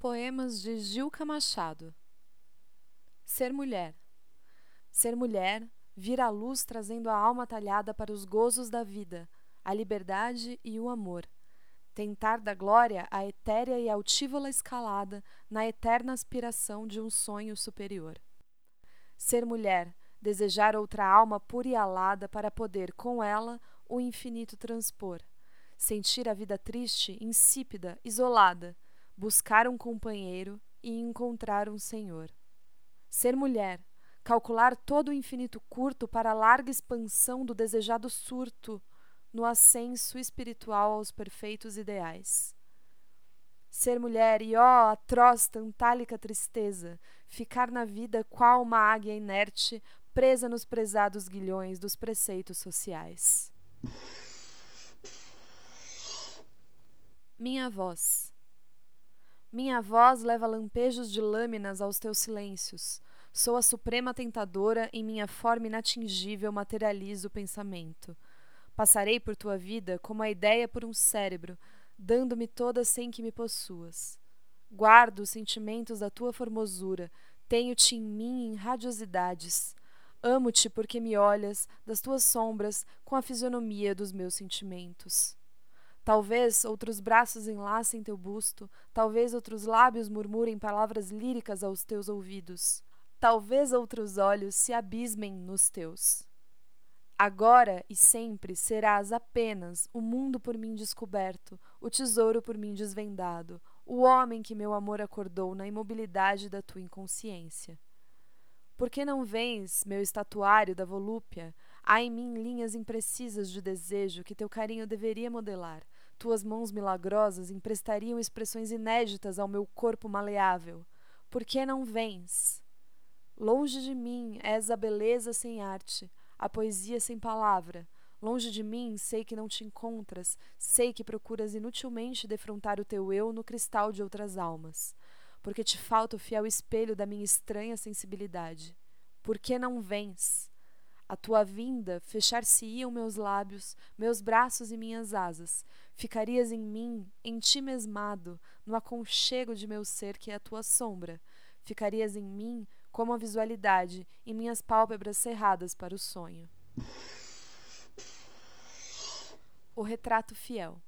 Poemas de Gilca Machado Ser mulher. Ser mulher, vir à luz trazendo a alma talhada para os gozos da vida, a liberdade e o amor. Tentar da glória a etérea e altívola escalada na eterna aspiração de um sonho superior. Ser mulher, desejar outra alma pura e alada para poder, com ela, o infinito transpor. Sentir a vida triste, insípida, isolada buscar um companheiro e encontrar um senhor. Ser mulher, calcular todo o infinito curto para a larga expansão do desejado surto no ascenso espiritual aos perfeitos ideais. Ser mulher e, ó, oh, atroz tantálica tristeza, ficar na vida qual uma águia inerte presa nos prezados guilhões dos preceitos sociais. Minha voz minha voz leva lampejos de lâminas aos teus silêncios. Sou a suprema tentadora, em minha forma inatingível materializo o pensamento. Passarei por tua vida como a ideia por um cérebro, dando-me toda sem que me possuas. Guardo os sentimentos da tua formosura, tenho-te em mim em radiosidades. Amo-te porque me olhas, das tuas sombras, com a fisionomia dos meus sentimentos. Talvez outros braços enlacem teu busto, talvez outros lábios murmurem palavras líricas aos teus ouvidos, talvez outros olhos se abismem nos teus. Agora e sempre serás apenas o mundo por mim descoberto, o tesouro por mim desvendado, o homem que meu amor acordou na imobilidade da tua inconsciência. Por que não vens, meu estatuário da volúpia, Há em mim linhas imprecisas de desejo que teu carinho deveria modelar. Tuas mãos milagrosas emprestariam expressões inéditas ao meu corpo maleável. Por que não vens? Longe de mim és a beleza sem arte, a poesia sem palavra. Longe de mim sei que não te encontras, sei que procuras inutilmente defrontar o teu eu no cristal de outras almas, porque te falta o fiel espelho da minha estranha sensibilidade. Por que não vens? A tua vinda fechar-se-iam meus lábios, meus braços e minhas asas. Ficarias em mim, em ti mesmado, no aconchego de meu ser que é a tua sombra. Ficarias em mim como a visualidade, em minhas pálpebras cerradas para o sonho. O retrato fiel.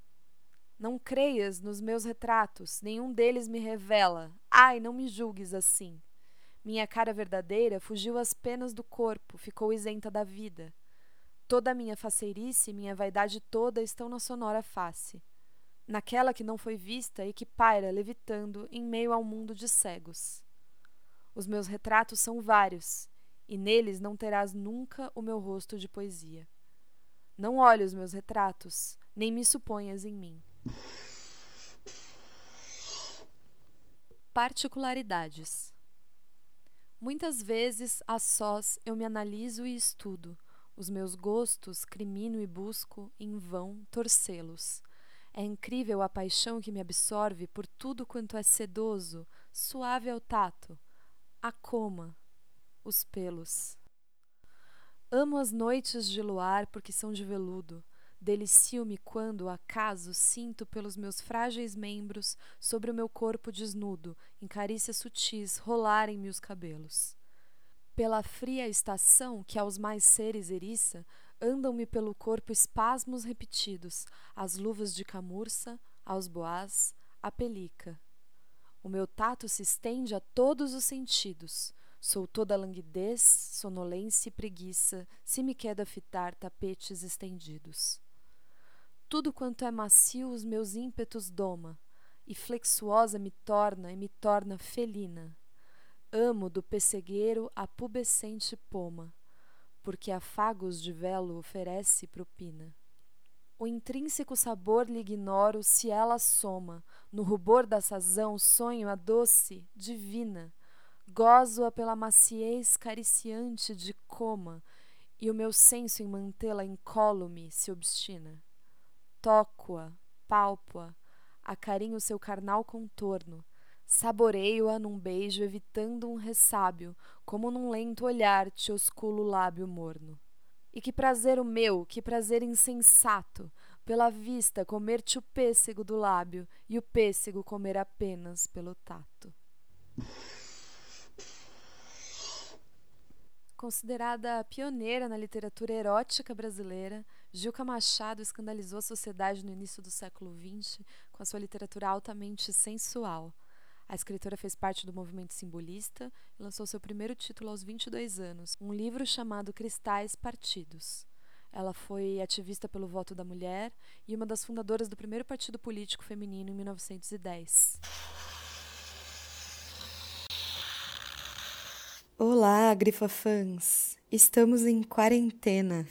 Não creias nos meus retratos, nenhum deles me revela. Ai, não me julgues assim. Minha cara verdadeira fugiu às penas do corpo, ficou isenta da vida. Toda a minha faceirice e minha vaidade toda estão na sonora face. Naquela que não foi vista e que paira levitando em meio ao mundo de cegos. Os meus retratos são vários, e neles não terás nunca o meu rosto de poesia. Não olhe os meus retratos, nem me suponhas em mim. Particularidades Muitas vezes, a sós, eu me analiso e estudo. Os meus gostos crimino e busco, em vão, torcê-los. É incrível a paixão que me absorve por tudo quanto é sedoso, suave ao tato, a coma, os pelos. Amo as noites de luar porque são de veludo, Delicio-me quando, acaso, sinto pelos meus frágeis membros sobre o meu corpo desnudo, em carícias sutis, rolarem-me os cabelos. Pela fria estação que aos mais seres eriça, andam-me pelo corpo espasmos repetidos, as luvas de camurça, aos boás, a pelica. O meu tato se estende a todos os sentidos. Sou toda languidez, sonolência e preguiça, se me queda fitar tapetes estendidos. Tudo quanto é macio os meus ímpetos doma, e flexuosa me torna e me torna felina. Amo do pessegueiro a pubescente poma, porque afagos de velo oferece propina. O intrínseco sabor lhe ignoro se ela soma, no rubor da sazão sonho a doce, divina. Gozo-a pela maciez cariciante de coma, e o meu senso em mantê-la incólume se obstina toco-a, palpo-a, acarinho seu carnal contorno, saboreio-a num beijo evitando um ressábio, como num lento olhar te osculo lábio morno. E que prazer o meu, que prazer insensato! pela vista comer-te o pêssego do lábio e o pêssego comer apenas pelo tato. Considerada pioneira na literatura erótica brasileira, Gilca Machado escandalizou a sociedade no início do século XX com a sua literatura altamente sensual. A escritora fez parte do movimento simbolista e lançou seu primeiro título aos 22 anos, um livro chamado Cristais Partidos. Ela foi ativista pelo voto da mulher e uma das fundadoras do primeiro partido político feminino em 1910. Olá, Grifa fãs! Estamos em quarentena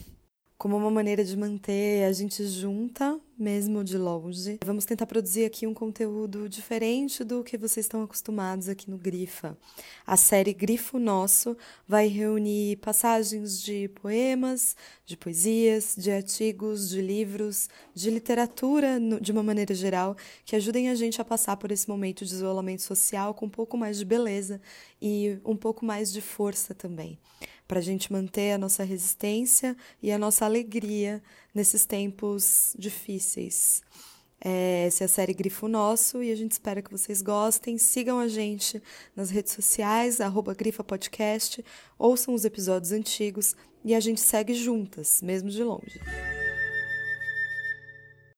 como uma maneira de manter a gente junta, mesmo de longe. Vamos tentar produzir aqui um conteúdo diferente do que vocês estão acostumados aqui no Grifa. A série Grifo Nosso vai reunir passagens de poemas, de poesias, de artigos, de livros, de literatura de uma maneira geral, que ajudem a gente a passar por esse momento de isolamento social com um pouco mais de beleza e um pouco mais de força também para a gente manter a nossa resistência e a nossa alegria nesses tempos difíceis. É, essa é a série Grifo Nosso e a gente espera que vocês gostem. Sigam a gente nas redes sociais, arroba Grifa Podcast, ouçam os episódios antigos e a gente segue juntas, mesmo de longe.